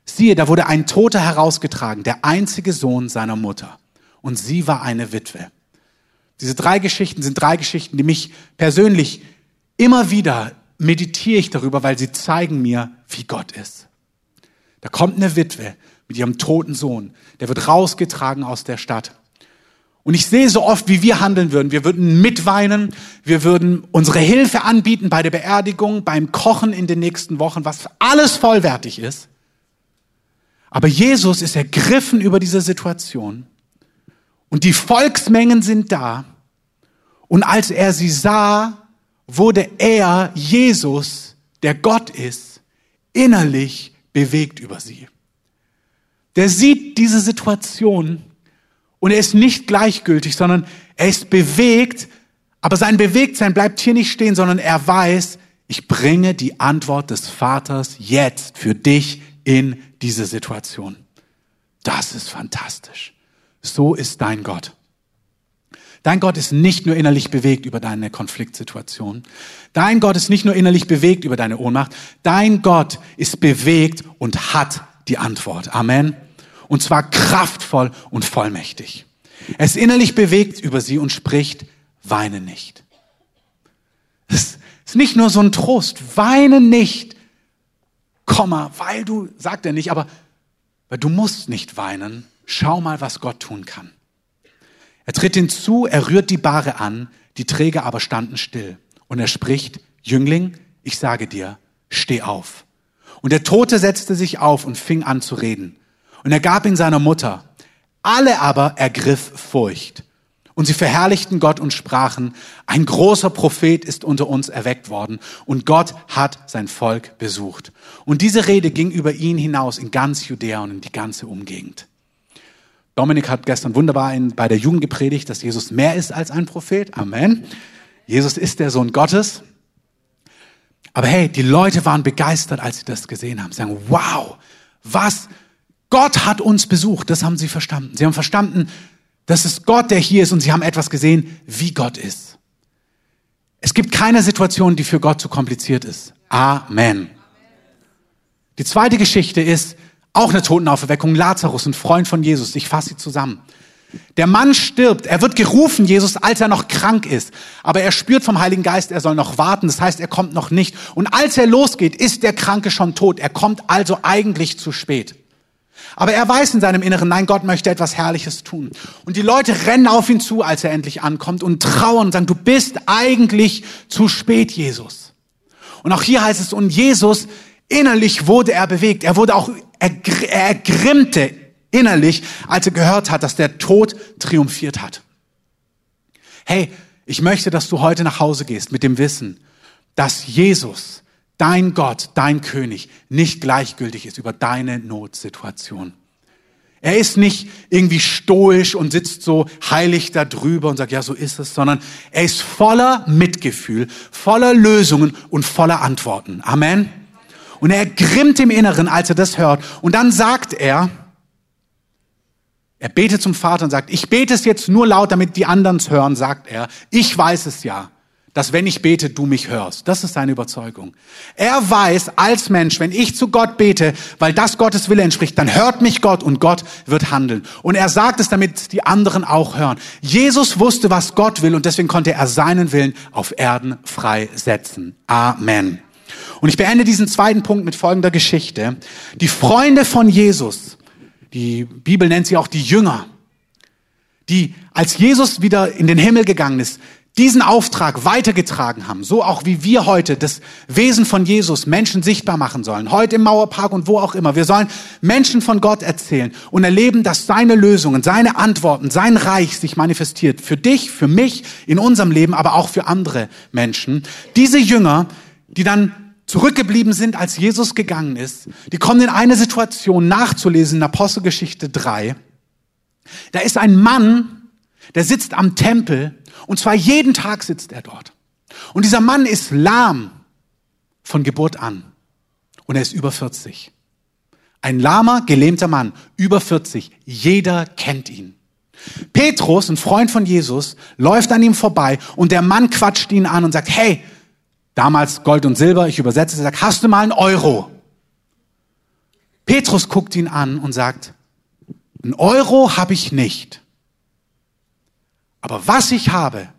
siehe, da wurde ein Toter herausgetragen, der einzige Sohn seiner Mutter. Und sie war eine Witwe. Diese drei Geschichten sind drei Geschichten, die mich persönlich immer wieder meditiere ich darüber, weil sie zeigen mir, wie Gott ist. Da kommt eine Witwe mit ihrem toten Sohn, der wird rausgetragen aus der Stadt. Und ich sehe so oft, wie wir handeln würden. Wir würden mitweinen, wir würden unsere Hilfe anbieten bei der Beerdigung, beim Kochen in den nächsten Wochen, was alles vollwertig ist. Aber Jesus ist ergriffen über diese Situation und die Volksmengen sind da. Und als er sie sah, wurde er, Jesus, der Gott ist, innerlich bewegt über sie. Der sieht diese Situation und er ist nicht gleichgültig, sondern er ist bewegt, aber sein Bewegtsein bleibt hier nicht stehen, sondern er weiß, ich bringe die Antwort des Vaters jetzt für dich in diese Situation. Das ist fantastisch. So ist dein Gott. Dein Gott ist nicht nur innerlich bewegt über deine Konfliktsituation. Dein Gott ist nicht nur innerlich bewegt über deine Ohnmacht. Dein Gott ist bewegt und hat die Antwort. Amen. Und zwar kraftvoll und vollmächtig. Er ist innerlich bewegt über sie und spricht, weine nicht. Es ist nicht nur so ein Trost, weine nicht, Komma, weil du, sagt er nicht, aber weil du musst nicht weinen. Schau mal, was Gott tun kann. Er tritt hinzu, er rührt die Bahre an, die Träger aber standen still. Und er spricht, Jüngling, ich sage dir, steh auf. Und der Tote setzte sich auf und fing an zu reden. Und er gab ihn seiner Mutter. Alle aber ergriff Furcht. Und sie verherrlichten Gott und sprachen, ein großer Prophet ist unter uns erweckt worden und Gott hat sein Volk besucht. Und diese Rede ging über ihn hinaus in ganz Judäa und in die ganze Umgegend. Dominik hat gestern wunderbar in, bei der Jugend gepredigt, dass Jesus mehr ist als ein Prophet. Amen. Jesus ist der Sohn Gottes. Aber hey, die Leute waren begeistert, als sie das gesehen haben. Sie sagen, wow, was? Gott hat uns besucht. Das haben sie verstanden. Sie haben verstanden, das ist Gott, der hier ist und sie haben etwas gesehen, wie Gott ist. Es gibt keine Situation, die für Gott zu kompliziert ist. Amen. Die zweite Geschichte ist auch eine Totenauferweckung. Lazarus, ein Freund von Jesus. Ich fasse sie zusammen. Der Mann stirbt. Er wird gerufen, Jesus, als er noch krank ist. Aber er spürt vom Heiligen Geist, er soll noch warten. Das heißt, er kommt noch nicht. Und als er losgeht, ist der Kranke schon tot. Er kommt also eigentlich zu spät. Aber er weiß in seinem Inneren, nein, Gott möchte etwas Herrliches tun. Und die Leute rennen auf ihn zu, als er endlich ankommt und trauern und sagen, du bist eigentlich zu spät, Jesus. Und auch hier heißt es, und Jesus, innerlich wurde er bewegt. Er wurde auch, er, er ergrimmte innerlich, als er gehört hat, dass der Tod triumphiert hat. Hey, ich möchte, dass du heute nach Hause gehst mit dem Wissen, dass Jesus dein Gott, dein König nicht gleichgültig ist über deine Notsituation. Er ist nicht irgendwie stoisch und sitzt so heilig da drüber und sagt, ja, so ist es, sondern er ist voller Mitgefühl, voller Lösungen und voller Antworten. Amen. Und er grimmt im Inneren, als er das hört. Und dann sagt er, er betet zum Vater und sagt, ich bete es jetzt nur laut, damit die anderen es hören, sagt er. Ich weiß es ja dass wenn ich bete, du mich hörst. Das ist seine Überzeugung. Er weiß als Mensch, wenn ich zu Gott bete, weil das Gottes Wille entspricht, dann hört mich Gott und Gott wird handeln. Und er sagt es, damit die anderen auch hören. Jesus wusste, was Gott will und deswegen konnte er seinen Willen auf Erden freisetzen. Amen. Und ich beende diesen zweiten Punkt mit folgender Geschichte. Die Freunde von Jesus, die Bibel nennt sie auch die Jünger, die als Jesus wieder in den Himmel gegangen ist, diesen Auftrag weitergetragen haben, so auch wie wir heute das Wesen von Jesus Menschen sichtbar machen sollen, heute im Mauerpark und wo auch immer. Wir sollen Menschen von Gott erzählen und erleben, dass seine Lösungen, seine Antworten, sein Reich sich manifestiert. Für dich, für mich, in unserem Leben, aber auch für andere Menschen. Diese Jünger, die dann zurückgeblieben sind, als Jesus gegangen ist, die kommen in eine Situation nachzulesen in Apostelgeschichte 3. Da ist ein Mann, der sitzt am Tempel und zwar jeden Tag sitzt er dort. Und dieser Mann ist lahm von Geburt an. Und er ist über 40. Ein lahmer, gelähmter Mann, über 40. Jeder kennt ihn. Petrus, ein Freund von Jesus, läuft an ihm vorbei und der Mann quatscht ihn an und sagt, hey, damals Gold und Silber, ich übersetze, er sagt, hast du mal einen Euro? Petrus guckt ihn an und sagt, einen Euro habe ich nicht. Aber was ich habe,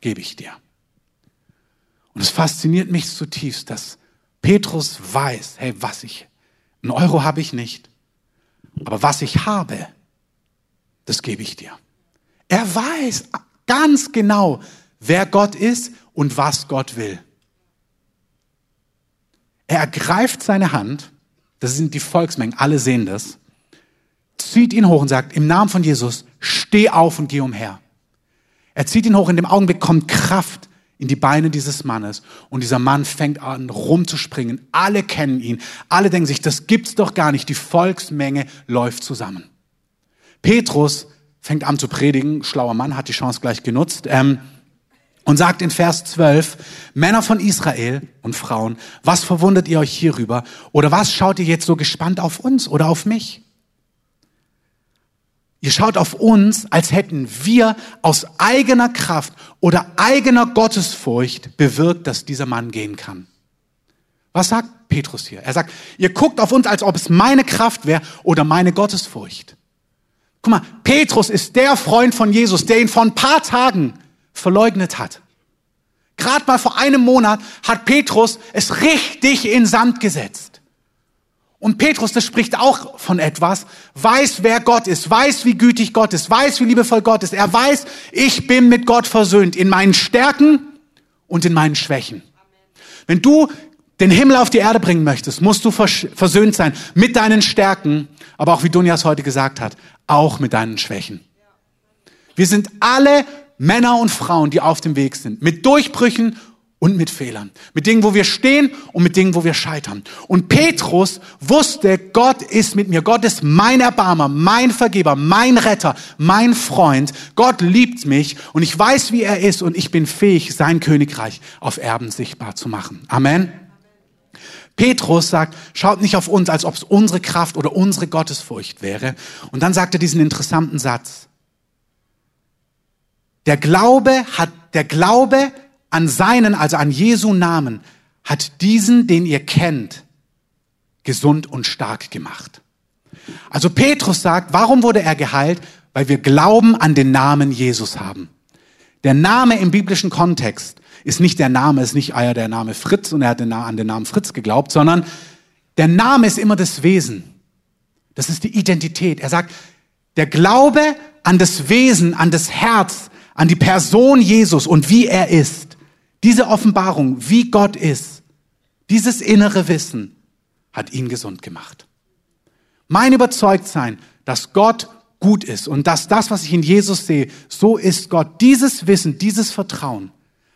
gebe ich dir. Und es fasziniert mich zutiefst, dass Petrus weiß, hey, was ich, einen Euro habe ich nicht, aber was ich habe, das gebe ich dir. Er weiß ganz genau, wer Gott ist und was Gott will. Er ergreift seine Hand, das sind die Volksmengen, alle sehen das, zieht ihn hoch und sagt, im Namen von Jesus, steh auf und geh umher. Er zieht ihn hoch, in dem Augenblick kommt Kraft in die Beine dieses Mannes und dieser Mann fängt an rumzuspringen. Alle kennen ihn, alle denken sich, das gibt's doch gar nicht. Die Volksmenge läuft zusammen. Petrus fängt an zu predigen, schlauer Mann, hat die Chance gleich genutzt. Ähm, und sagt in Vers 12, Männer von Israel und Frauen, was verwundert ihr euch hierüber? Oder was schaut ihr jetzt so gespannt auf uns oder auf mich? Ihr schaut auf uns, als hätten wir aus eigener Kraft oder eigener Gottesfurcht bewirkt, dass dieser Mann gehen kann. Was sagt Petrus hier? Er sagt, ihr guckt auf uns, als ob es meine Kraft wäre oder meine Gottesfurcht. Guck mal, Petrus ist der Freund von Jesus, der ihn vor ein paar Tagen verleugnet hat. Gerade mal vor einem Monat hat Petrus es richtig in Sand gesetzt. Und Petrus, das spricht auch von etwas, weiß, wer Gott ist, weiß, wie gütig Gott ist, weiß, wie liebevoll Gott ist. Er weiß, ich bin mit Gott versöhnt in meinen Stärken und in meinen Schwächen. Wenn du den Himmel auf die Erde bringen möchtest, musst du versöhnt sein mit deinen Stärken, aber auch wie Dunjas heute gesagt hat, auch mit deinen Schwächen. Wir sind alle Männer und Frauen, die auf dem Weg sind, mit Durchbrüchen und mit Fehlern, mit Dingen, wo wir stehen und mit Dingen, wo wir scheitern. Und Petrus wusste, Gott ist mit mir, Gott ist mein Erbarmer, mein Vergeber, mein Retter, mein Freund. Gott liebt mich und ich weiß, wie er ist und ich bin fähig, sein Königreich auf Erben sichtbar zu machen. Amen. Petrus sagt, schaut nicht auf uns, als ob es unsere Kraft oder unsere Gottesfurcht wäre. Und dann sagt er diesen interessanten Satz. Der Glaube hat, der Glaube an seinen, also an Jesu Namen, hat diesen, den ihr kennt, gesund und stark gemacht. Also Petrus sagt, warum wurde er geheilt? Weil wir Glauben an den Namen Jesus haben. Der Name im biblischen Kontext ist nicht der Name, ist nicht ah der Name Fritz und er hat an den Namen Fritz geglaubt, sondern der Name ist immer das Wesen. Das ist die Identität. Er sagt, der Glaube an das Wesen, an das Herz, an die Person Jesus und wie er ist, diese Offenbarung, wie Gott ist, dieses innere Wissen hat ihn gesund gemacht. Mein Überzeugtsein, dass Gott gut ist und dass das, was ich in Jesus sehe, so ist Gott, dieses Wissen, dieses Vertrauen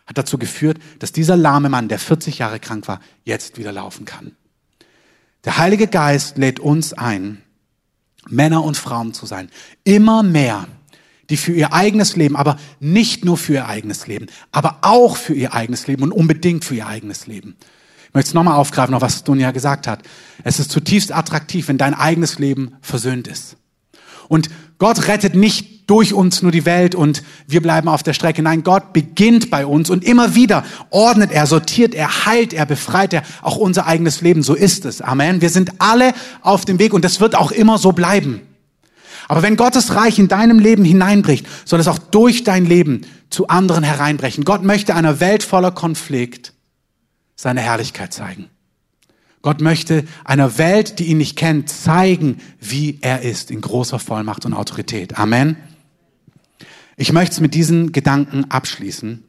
hat dazu geführt, dass dieser lahme Mann, der 40 Jahre krank war, jetzt wieder laufen kann. Der Heilige Geist lädt uns ein, Männer und Frauen zu sein. Immer mehr die für ihr eigenes Leben, aber nicht nur für ihr eigenes Leben, aber auch für ihr eigenes Leben und unbedingt für ihr eigenes Leben. Ich möchte es nochmal aufgreifen, noch was Dunja gesagt hat. Es ist zutiefst attraktiv, wenn dein eigenes Leben versöhnt ist. Und Gott rettet nicht durch uns nur die Welt und wir bleiben auf der Strecke. Nein, Gott beginnt bei uns und immer wieder ordnet er, sortiert er, heilt er, befreit er auch unser eigenes Leben. So ist es. Amen. Wir sind alle auf dem Weg und das wird auch immer so bleiben. Aber wenn Gottes Reich in deinem Leben hineinbricht, soll es auch durch dein Leben zu anderen hereinbrechen. Gott möchte einer Welt voller Konflikt seine Herrlichkeit zeigen. Gott möchte einer Welt, die ihn nicht kennt, zeigen, wie er ist, in großer Vollmacht und Autorität. Amen. Ich möchte es mit diesen Gedanken abschließen.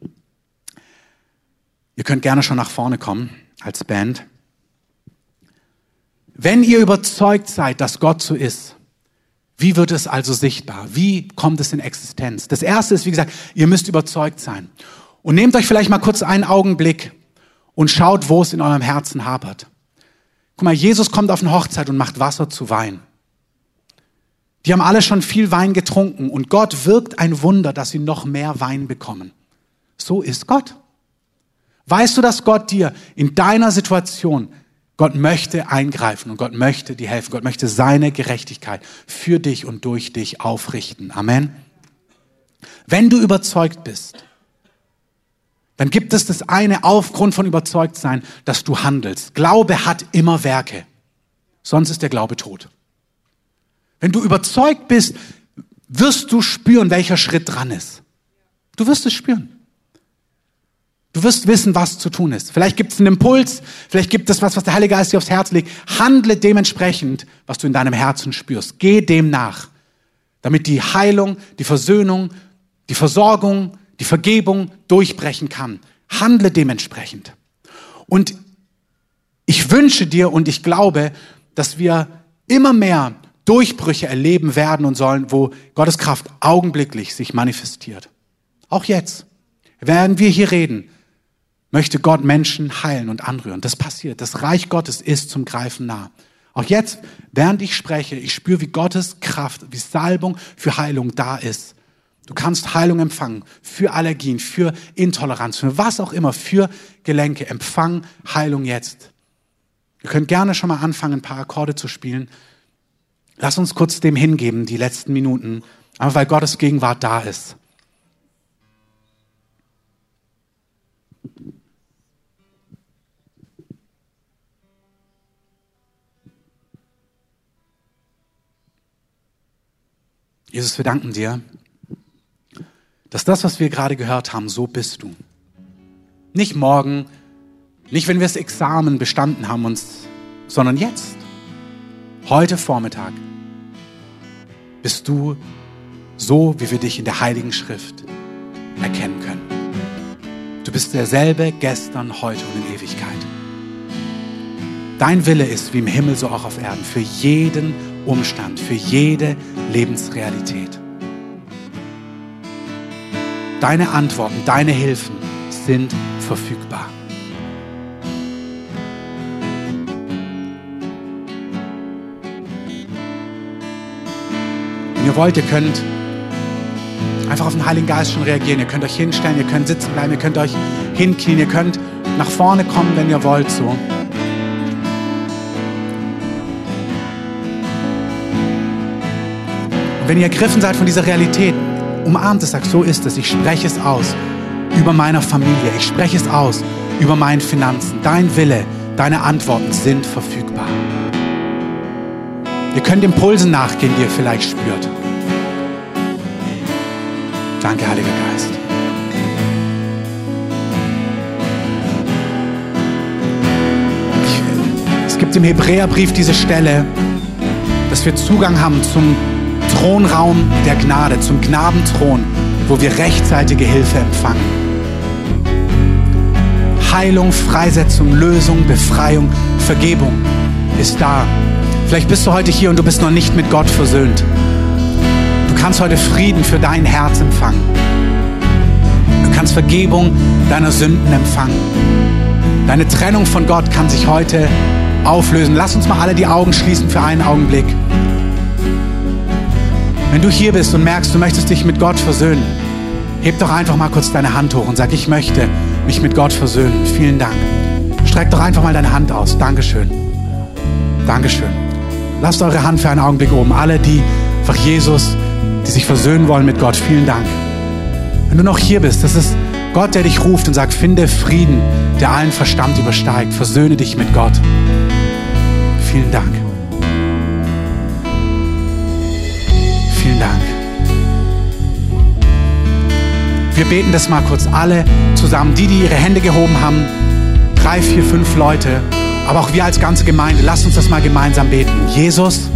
Ihr könnt gerne schon nach vorne kommen als Band. Wenn ihr überzeugt seid, dass Gott so ist, wie wird es also sichtbar? Wie kommt es in Existenz? Das erste ist, wie gesagt, ihr müsst überzeugt sein. Und nehmt euch vielleicht mal kurz einen Augenblick und schaut, wo es in eurem Herzen hapert. Guck mal, Jesus kommt auf eine Hochzeit und macht Wasser zu Wein. Die haben alle schon viel Wein getrunken und Gott wirkt ein Wunder, dass sie noch mehr Wein bekommen. So ist Gott. Weißt du, dass Gott dir in deiner Situation Gott möchte eingreifen und Gott möchte dir helfen. Gott möchte seine Gerechtigkeit für dich und durch dich aufrichten. Amen. Wenn du überzeugt bist, dann gibt es das eine aufgrund von Überzeugtsein, dass du handelst. Glaube hat immer Werke. Sonst ist der Glaube tot. Wenn du überzeugt bist, wirst du spüren, welcher Schritt dran ist. Du wirst es spüren. Du wirst wissen, was zu tun ist. Vielleicht gibt es einen Impuls, vielleicht gibt es was, was der Heilige Geist dir aufs Herz legt. Handle dementsprechend, was du in deinem Herzen spürst. Geh dem nach, damit die Heilung, die Versöhnung, die Versorgung, die Vergebung durchbrechen kann. Handle dementsprechend. Und ich wünsche dir und ich glaube, dass wir immer mehr Durchbrüche erleben werden und sollen, wo Gottes Kraft augenblicklich sich manifestiert. Auch jetzt, während wir hier reden, möchte Gott Menschen heilen und anrühren. Das passiert. Das Reich Gottes ist zum Greifen nah. Auch jetzt, während ich spreche, ich spüre, wie Gottes Kraft, wie Salbung für Heilung da ist. Du kannst Heilung empfangen für Allergien, für Intoleranz, für was auch immer, für Gelenke. Empfang Heilung jetzt. Ihr könnt gerne schon mal anfangen, ein paar Akkorde zu spielen. Lass uns kurz dem hingeben, die letzten Minuten, aber weil Gottes Gegenwart da ist. Jesus, wir danken dir, dass das, was wir gerade gehört haben, so bist du. Nicht morgen, nicht wenn wir das Examen bestanden haben, uns, sondern jetzt, heute Vormittag, bist du so, wie wir dich in der Heiligen Schrift erkennen können. Du bist derselbe gestern, heute und in Ewigkeit. Dein Wille ist wie im Himmel so auch auf Erden für jeden Umstand, für jede Lebensrealität. Deine Antworten, deine Hilfen sind verfügbar. Wenn ihr wollt, ihr könnt einfach auf den Heiligen Geist schon reagieren. Ihr könnt euch hinstellen, ihr könnt sitzen bleiben, ihr könnt euch hinknien, ihr könnt nach vorne kommen, wenn ihr wollt, so. Wenn ihr ergriffen seid von dieser Realität, umarmt es, sagt, so ist es. Ich spreche es aus über meiner Familie. Ich spreche es aus über meinen Finanzen. Dein Wille, deine Antworten sind verfügbar. Ihr könnt Impulsen nachgehen, die ihr vielleicht spürt. Danke, Heiliger Geist. Es gibt im Hebräerbrief diese Stelle, dass wir Zugang haben zum Thronraum der Gnade, zum Gnadenthron, wo wir rechtzeitige Hilfe empfangen. Heilung, Freisetzung, Lösung, Befreiung, Vergebung ist da. Vielleicht bist du heute hier und du bist noch nicht mit Gott versöhnt. Du kannst heute Frieden für dein Herz empfangen. Du kannst Vergebung deiner Sünden empfangen. Deine Trennung von Gott kann sich heute auflösen. Lass uns mal alle die Augen schließen für einen Augenblick. Wenn du hier bist und merkst, du möchtest dich mit Gott versöhnen, heb doch einfach mal kurz deine Hand hoch und sag, ich möchte mich mit Gott versöhnen. Vielen Dank. Streck doch einfach mal deine Hand aus. Dankeschön. Dankeschön. Lasst eure Hand für einen Augenblick oben. Alle, die einfach Jesus, die sich versöhnen wollen mit Gott. Vielen Dank. Wenn du noch hier bist, das ist Gott, der dich ruft und sagt, finde Frieden, der allen Verstand übersteigt. Versöhne dich mit Gott. Vielen Dank. Wir beten das mal kurz alle zusammen. Die, die ihre Hände gehoben haben, drei, vier, fünf Leute, aber auch wir als ganze Gemeinde, lasst uns das mal gemeinsam beten. Jesus,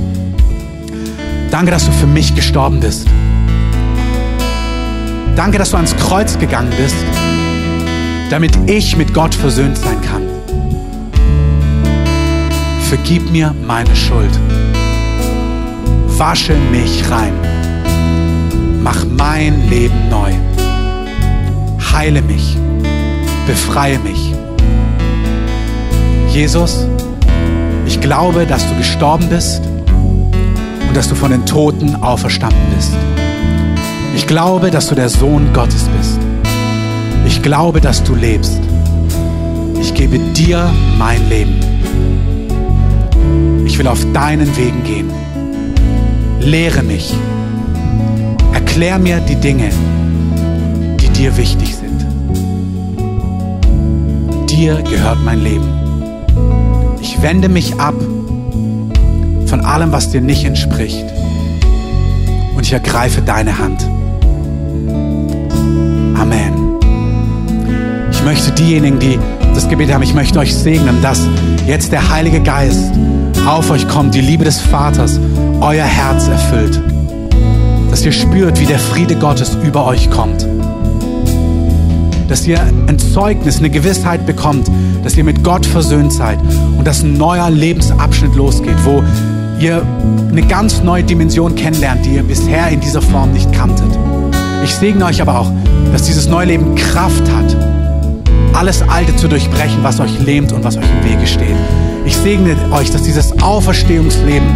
danke, dass du für mich gestorben bist. Danke, dass du ans Kreuz gegangen bist, damit ich mit Gott versöhnt sein kann. Vergib mir meine Schuld wasche mich rein. Mach mein Leben neu. Heile mich. Befreie mich. Jesus, ich glaube, dass du gestorben bist und dass du von den Toten auferstanden bist. Ich glaube, dass du der Sohn Gottes bist. Ich glaube, dass du lebst. Ich gebe dir mein Leben. Ich will auf deinen Wegen gehen. Lehre mich. Erklär mir die Dinge, die dir wichtig sind. Dir gehört mein Leben. Ich wende mich ab von allem, was dir nicht entspricht. Und ich ergreife deine Hand. Amen. Ich möchte diejenigen, die das Gebet haben, ich möchte euch segnen, dass jetzt der Heilige Geist auf euch kommt, die Liebe des Vaters euer Herz erfüllt. Dass ihr spürt, wie der Friede Gottes über euch kommt. Dass ihr ein Zeugnis, eine Gewissheit bekommt, dass ihr mit Gott versöhnt seid und dass ein neuer Lebensabschnitt losgeht, wo ihr eine ganz neue Dimension kennenlernt, die ihr bisher in dieser Form nicht kanntet. Ich segne euch aber auch, dass dieses neue Leben Kraft hat, alles Alte zu durchbrechen, was euch lähmt und was euch im Wege steht. Ich segne euch, dass dieses Auferstehungsleben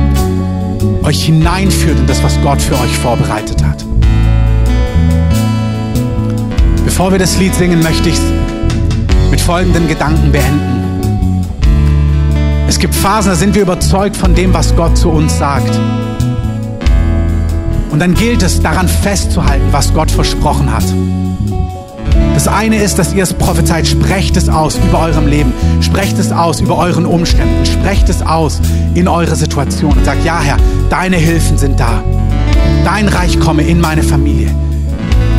euch hineinführt in das, was Gott für euch vorbereitet hat. Bevor wir das Lied singen, möchte ich es mit folgenden Gedanken beenden. Es gibt Phasen, da sind wir überzeugt von dem, was Gott zu uns sagt. Und dann gilt es, daran festzuhalten, was Gott versprochen hat. Das eine ist, dass ihr es prophezeit, sprecht es aus über eurem Leben, sprecht es aus über euren Umständen, sprecht es aus in eure Situation und sagt, ja Herr, deine Hilfen sind da. Dein Reich komme in meine Familie,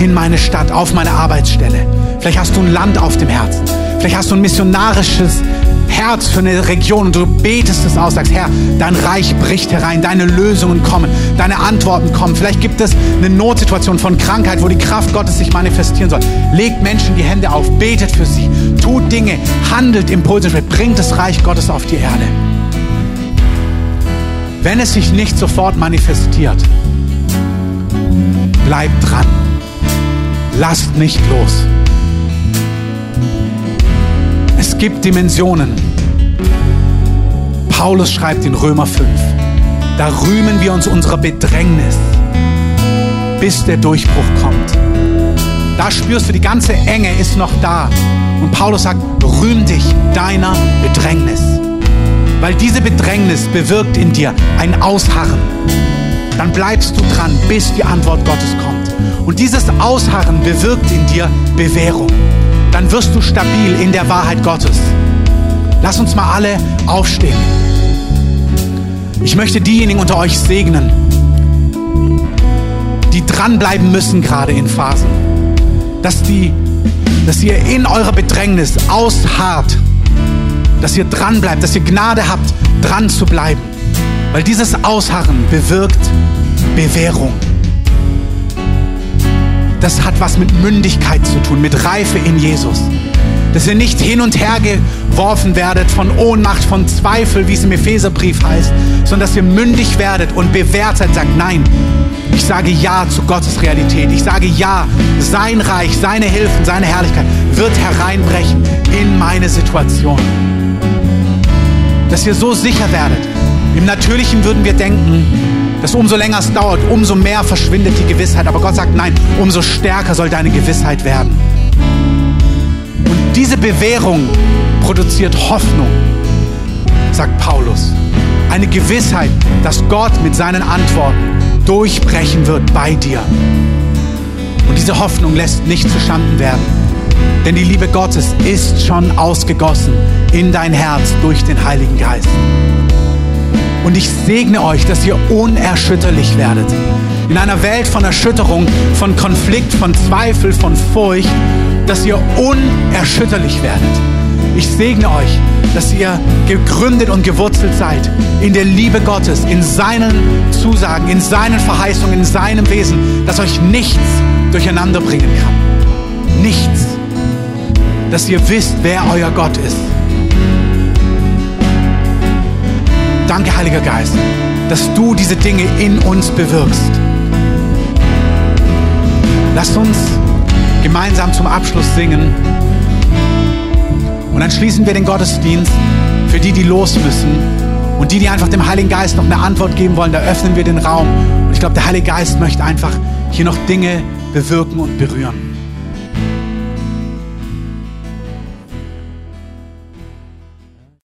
in meine Stadt, auf meine Arbeitsstelle. Vielleicht hast du ein Land auf dem Herzen. Vielleicht hast du ein missionarisches Herz für eine Region und du betest es aus, sagst, Herr, dein Reich bricht herein, deine Lösungen kommen, deine Antworten kommen. Vielleicht gibt es eine Notsituation von Krankheit, wo die Kraft Gottes sich manifestieren soll. Legt Menschen die Hände auf, betet für sie, tut Dinge, handelt Impulse, bringt das Reich Gottes auf die Erde. Wenn es sich nicht sofort manifestiert, bleibt dran. Lasst nicht los. Es gibt Dimensionen. Paulus schreibt in Römer 5, da rühmen wir uns unserer Bedrängnis, bis der Durchbruch kommt. Da spürst du, die ganze Enge ist noch da. Und Paulus sagt, rühm dich deiner Bedrängnis. Weil diese Bedrängnis bewirkt in dir ein Ausharren. Dann bleibst du dran, bis die Antwort Gottes kommt. Und dieses Ausharren bewirkt in dir Bewährung dann wirst du stabil in der Wahrheit Gottes. Lass uns mal alle aufstehen. Ich möchte diejenigen unter euch segnen, die dranbleiben müssen gerade in Phasen, dass, die, dass ihr in eurer Bedrängnis ausharrt, dass ihr dranbleibt, dass ihr Gnade habt, dran zu bleiben, weil dieses Ausharren bewirkt Bewährung das hat was mit Mündigkeit zu tun, mit Reife in Jesus. Dass ihr nicht hin und her geworfen werdet von Ohnmacht, von Zweifel, wie es im Epheserbrief heißt, sondern dass ihr mündig werdet und bewährt seid, sagt, nein, ich sage Ja zu Gottes Realität. Ich sage Ja, sein Reich, seine Hilfen, seine Herrlichkeit wird hereinbrechen in meine Situation. Dass ihr so sicher werdet. Im Natürlichen würden wir denken, dass umso länger es dauert, umso mehr verschwindet die Gewissheit. Aber Gott sagt, nein, umso stärker soll deine Gewissheit werden. Und diese Bewährung produziert Hoffnung, sagt Paulus. Eine Gewissheit, dass Gott mit seinen Antworten durchbrechen wird bei dir. Und diese Hoffnung lässt nicht zustanden werden. Denn die Liebe Gottes ist schon ausgegossen in dein Herz durch den Heiligen Geist. Und ich segne euch, dass ihr unerschütterlich werdet. In einer Welt von Erschütterung, von Konflikt, von Zweifel, von Furcht, dass ihr unerschütterlich werdet. Ich segne euch, dass ihr gegründet und gewurzelt seid in der Liebe Gottes, in seinen Zusagen, in seinen Verheißungen, in seinem Wesen, dass euch nichts durcheinander bringen kann. Nichts. Dass ihr wisst, wer euer Gott ist Danke, Heiliger Geist, dass du diese Dinge in uns bewirkst. Lasst uns gemeinsam zum Abschluss singen. Und dann schließen wir den Gottesdienst für die, die los müssen. Und die, die einfach dem Heiligen Geist noch eine Antwort geben wollen, da öffnen wir den Raum. Und ich glaube, der Heilige Geist möchte einfach hier noch Dinge bewirken und berühren.